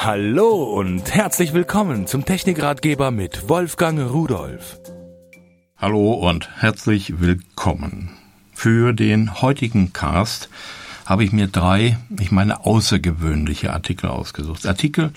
Hallo und herzlich willkommen zum Technikratgeber mit Wolfgang Rudolf. Hallo und herzlich willkommen. Für den heutigen Cast habe ich mir drei, ich meine, außergewöhnliche Artikel ausgesucht. Artikel,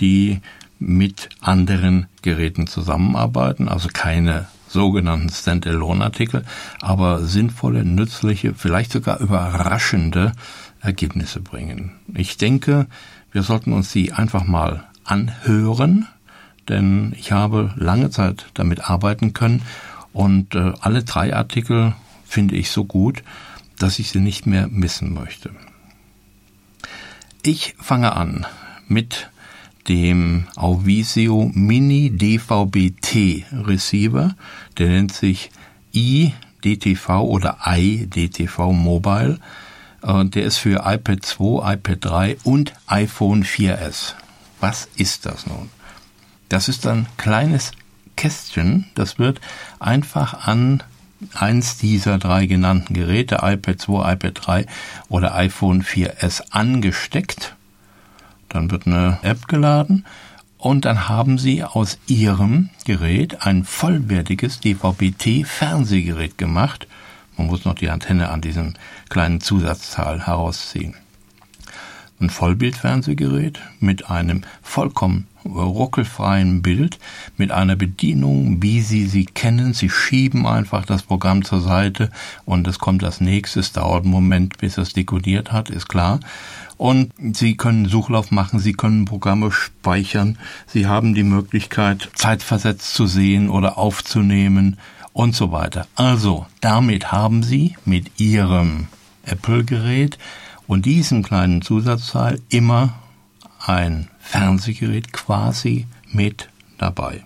die mit anderen Geräten zusammenarbeiten, also keine sogenannten Standalone-Artikel, aber sinnvolle, nützliche, vielleicht sogar überraschende Ergebnisse bringen. Ich denke, wir sollten uns die einfach mal anhören, denn ich habe lange Zeit damit arbeiten können und äh, alle drei Artikel finde ich so gut, dass ich sie nicht mehr missen möchte. Ich fange an mit dem Auvisio Mini DVB-T Receiver, der nennt sich iDTV oder iDTV Mobile. Der ist für iPad 2, iPad 3 und iPhone 4S. Was ist das nun? Das ist ein kleines Kästchen, das wird einfach an eins dieser drei genannten Geräte, iPad 2, iPad 3 oder iPhone 4S angesteckt dann wird eine App geladen und dann haben Sie aus Ihrem Gerät ein vollwertiges DVB-T-Fernsehgerät gemacht. Man muss noch die Antenne an diesem kleinen Zusatzteil herausziehen. Ein Vollbildfernsehgerät mit einem vollkommen ruckelfreien Bild, mit einer Bedienung, wie Sie sie kennen. Sie schieben einfach das Programm zur Seite und es kommt das nächste. Es dauert einen Moment, bis es dekodiert hat, ist klar. Und Sie können Suchlauf machen, Sie können Programme speichern, Sie haben die Möglichkeit, zeitversetzt zu sehen oder aufzunehmen und so weiter. Also, damit haben Sie mit Ihrem Apple-Gerät und diesem kleinen Zusatzteil immer ein Fernsehgerät quasi mit dabei.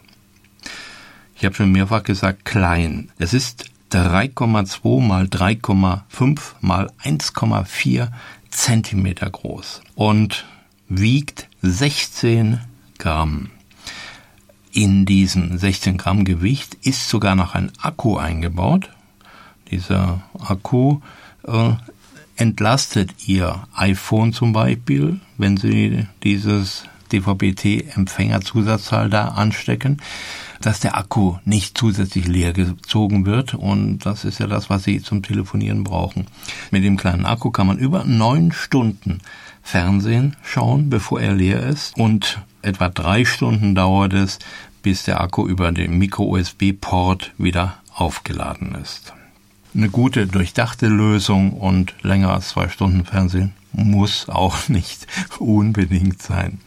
Ich habe schon mehrfach gesagt, klein. Es ist 3,2 mal 3,5 mal 1,4 Zentimeter groß und wiegt 16 Gramm. In diesem 16 Gramm Gewicht ist sogar noch ein Akku eingebaut. Dieser Akku äh, entlastet Ihr iPhone zum Beispiel, wenn Sie dieses DVB-T-Empfängerzusatzteil da anstecken, dass der Akku nicht zusätzlich leer gezogen wird und das ist ja das, was Sie zum Telefonieren brauchen. Mit dem kleinen Akku kann man über neun Stunden Fernsehen schauen, bevor er leer ist und etwa drei Stunden dauert es, bis der Akku über den Micro-USB-Port wieder aufgeladen ist. Eine gute, durchdachte Lösung und länger als zwei Stunden Fernsehen muss auch nicht unbedingt sein.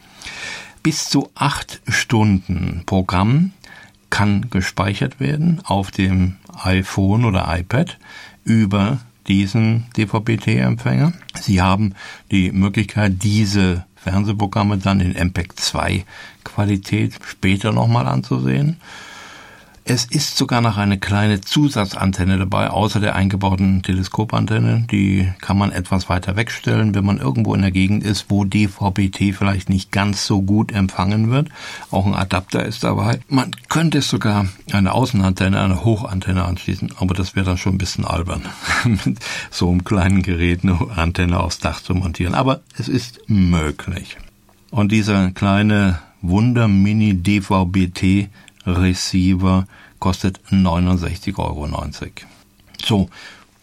Bis zu acht Stunden Programm kann gespeichert werden auf dem iPhone oder iPad über diesen DVB-T-Empfänger. Sie haben die Möglichkeit, diese Fernsehprogramme dann in MPEG 2 Qualität später nochmal anzusehen. Es ist sogar noch eine kleine Zusatzantenne dabei, außer der eingebauten Teleskopantenne. Die kann man etwas weiter wegstellen, wenn man irgendwo in der Gegend ist, wo DVB-T vielleicht nicht ganz so gut empfangen wird. Auch ein Adapter ist dabei. Man könnte sogar eine Außenantenne, eine Hochantenne anschließen, aber das wäre dann schon ein bisschen albern, mit so einem kleinen Gerät eine Antenne aufs Dach zu montieren. Aber es ist möglich. Und dieser kleine Wunder Mini DVB-T Receiver kostet 69,90 Euro. So,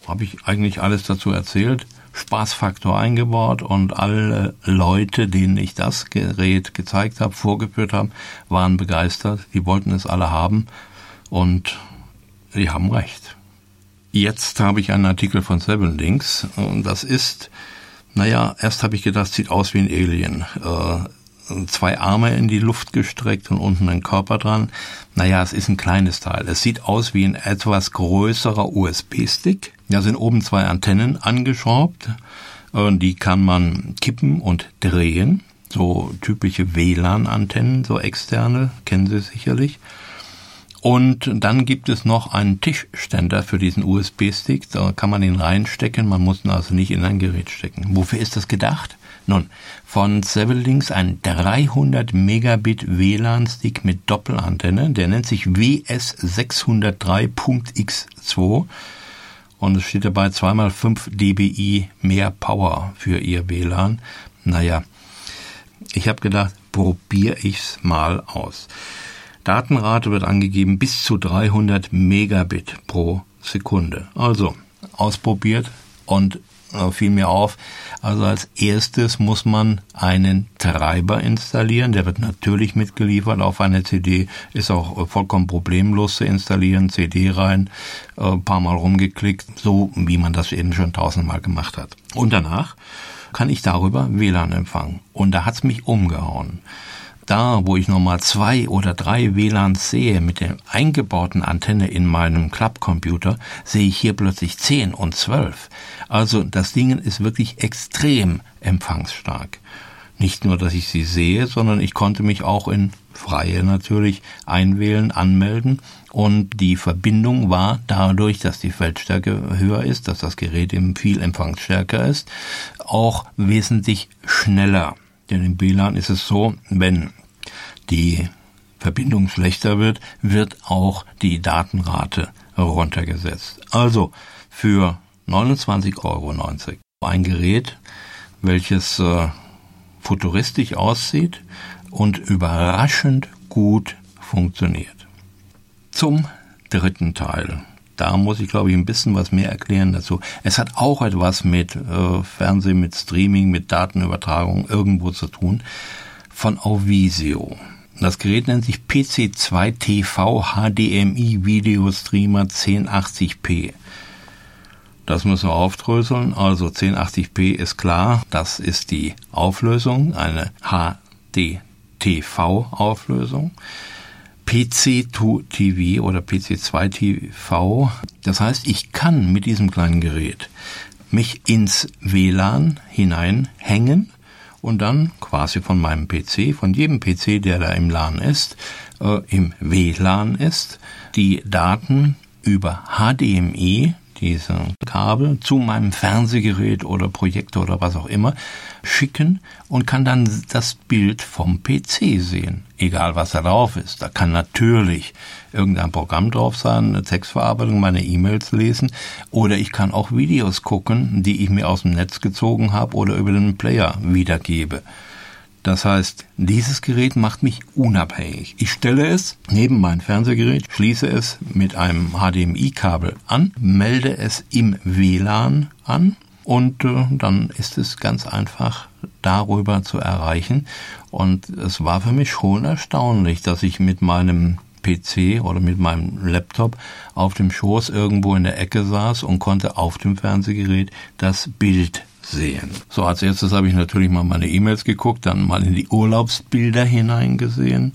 habe ich eigentlich alles dazu erzählt. Spaßfaktor eingebaut und alle Leute, denen ich das Gerät gezeigt habe, vorgeführt habe, waren begeistert. Die wollten es alle haben und die haben recht. Jetzt habe ich einen Artikel von Seven Links und das ist, naja, erst habe ich gedacht, sieht aus wie ein Alien. Äh, zwei Arme in die Luft gestreckt und unten ein Körper dran. Naja, es ist ein kleines Teil. Es sieht aus wie ein etwas größerer USB-Stick. Da sind oben zwei Antennen angeschraubt. Die kann man kippen und drehen. So typische WLAN-Antennen, so externe, kennen Sie sicherlich. Und dann gibt es noch einen Tischständer für diesen USB-Stick. Da kann man ihn reinstecken. Man muss ihn also nicht in ein Gerät stecken. Wofür ist das gedacht? Nun, von Sevelinks ein 300 Megabit WLAN-Stick mit Doppelantenne, der nennt sich WS603.x2 und es steht dabei zweimal 5 dBi mehr Power für ihr WLAN. Naja, ich habe gedacht, probiere ich's mal aus. Datenrate wird angegeben bis zu 300 Megabit pro Sekunde. Also ausprobiert und fiel mir auf, also als erstes muss man einen Treiber installieren. Der wird natürlich mitgeliefert auf eine CD, ist auch äh, vollkommen problemlos zu installieren. CD rein, äh, paar Mal rumgeklickt, so wie man das eben schon tausendmal gemacht hat. Und danach kann ich darüber WLAN empfangen. Und da hat's mich umgehauen da, wo ich nochmal zwei oder drei WLANs sehe mit der eingebauten Antenne in meinem Clubcomputer, sehe ich hier plötzlich zehn und zwölf. Also das Ding ist wirklich extrem empfangsstark. Nicht nur, dass ich sie sehe, sondern ich konnte mich auch in freie natürlich einwählen, anmelden und die Verbindung war dadurch, dass die Feldstärke höher ist, dass das Gerät eben viel empfangsstärker ist, auch wesentlich schneller. Denn im WLAN ist es so, wenn die Verbindung schlechter wird, wird auch die Datenrate runtergesetzt. Also für 29,90 Euro ein Gerät, welches äh, futuristisch aussieht und überraschend gut funktioniert. Zum dritten Teil da muss ich, glaube ich, ein bisschen was mehr erklären dazu. Es hat auch etwas mit äh, Fernsehen, mit Streaming, mit Datenübertragung irgendwo zu tun. Von Auvisio. Das Gerät nennt sich PC2 TV HDMI Video Streamer 1080p. Das müssen wir aufdröseln. Also 1080p ist klar, das ist die Auflösung, eine HDTV-Auflösung. PC2TV oder PC2TV. Das heißt, ich kann mit diesem kleinen Gerät mich ins WLAN hineinhängen und dann quasi von meinem PC, von jedem PC, der da im LAN ist, äh, im WLAN ist, die Daten über HDMI diese Kabel zu meinem Fernsehgerät oder Projektor oder was auch immer schicken und kann dann das Bild vom PC sehen, egal was da drauf ist. Da kann natürlich irgendein Programm drauf sein, eine Textverarbeitung, meine E-Mails lesen oder ich kann auch Videos gucken, die ich mir aus dem Netz gezogen habe oder über den Player wiedergebe. Das heißt, dieses Gerät macht mich unabhängig. Ich stelle es neben mein Fernsehgerät, schließe es mit einem HDMI-Kabel an, melde es im WLAN an und äh, dann ist es ganz einfach darüber zu erreichen. Und es war für mich schon erstaunlich, dass ich mit meinem PC oder mit meinem Laptop auf dem Schoß irgendwo in der Ecke saß und konnte auf dem Fernsehgerät das Bild sehen. So, als erstes habe ich natürlich mal meine E-Mails geguckt, dann mal in die Urlaubsbilder hineingesehen.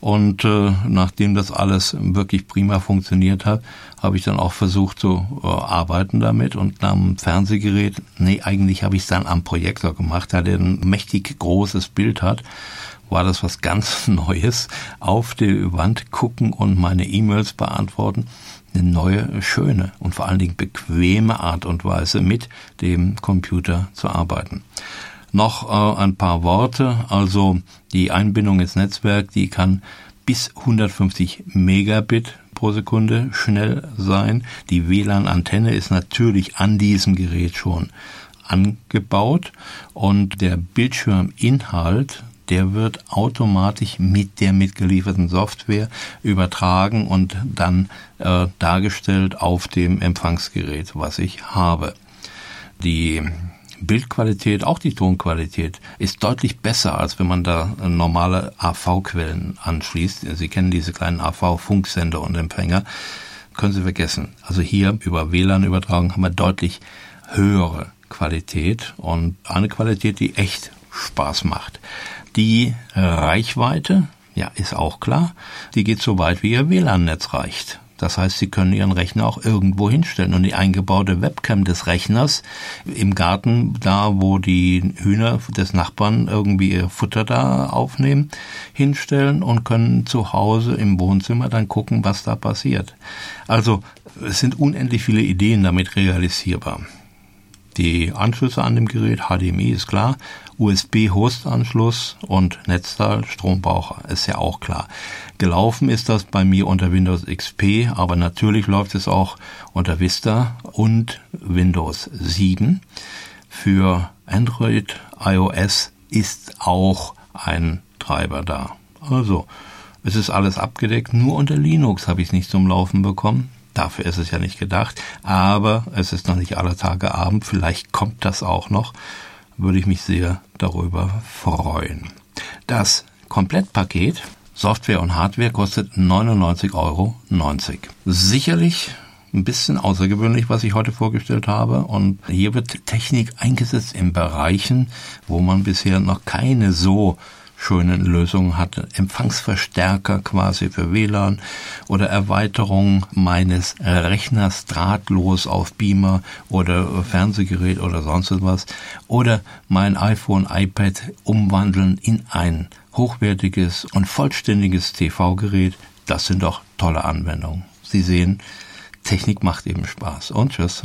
Und äh, nachdem das alles wirklich prima funktioniert hat, habe ich dann auch versucht zu äh, arbeiten damit und am Fernsehgerät, nee, eigentlich habe ich es dann am Projektor gemacht, da der ein mächtig großes Bild hat, war das was ganz Neues. Auf die Wand gucken und meine E-Mails beantworten eine neue, schöne und vor allen Dingen bequeme Art und Weise mit dem Computer zu arbeiten. Noch äh, ein paar Worte, also die Einbindung ins Netzwerk, die kann bis 150 Megabit pro Sekunde schnell sein. Die WLAN-Antenne ist natürlich an diesem Gerät schon angebaut und der Bildschirminhalt der wird automatisch mit der mitgelieferten Software übertragen und dann äh, dargestellt auf dem Empfangsgerät, was ich habe. Die Bildqualität, auch die Tonqualität ist deutlich besser, als wenn man da normale AV-Quellen anschließt. Sie kennen diese kleinen AV-Funksender und Empfänger. Können Sie vergessen. Also hier über WLAN-Übertragung haben wir deutlich höhere Qualität und eine Qualität, die echt Spaß macht. Die Reichweite, ja, ist auch klar, die geht so weit, wie Ihr WLAN-Netz reicht. Das heißt, Sie können Ihren Rechner auch irgendwo hinstellen und die eingebaute Webcam des Rechners im Garten, da wo die Hühner des Nachbarn irgendwie ihr Futter da aufnehmen, hinstellen und können zu Hause im Wohnzimmer dann gucken, was da passiert. Also es sind unendlich viele Ideen damit realisierbar. Die Anschlüsse an dem Gerät, HDMI ist klar, USB-Host-Anschluss und Netzteil, Strombraucher, ist ja auch klar. Gelaufen ist das bei mir unter Windows XP, aber natürlich läuft es auch unter Vista und Windows 7. Für Android, iOS ist auch ein Treiber da. Also, es ist alles abgedeckt, nur unter Linux habe ich es nicht zum Laufen bekommen. Dafür ist es ja nicht gedacht, aber es ist noch nicht alle Tage Abend, vielleicht kommt das auch noch, würde ich mich sehr darüber freuen. Das Komplettpaket Software und Hardware kostet 99,90 Euro. Sicherlich ein bisschen außergewöhnlich, was ich heute vorgestellt habe. Und hier wird Technik eingesetzt in Bereichen, wo man bisher noch keine so schönen Lösungen hatte. Empfangsverstärker quasi für WLAN oder Erweiterung meines Rechners drahtlos auf Beamer oder Fernsehgerät oder sonst was. Oder mein iPhone, iPad umwandeln in ein hochwertiges und vollständiges TV-Gerät. Das sind doch tolle Anwendungen. Sie sehen, Technik macht eben Spaß. Und tschüss.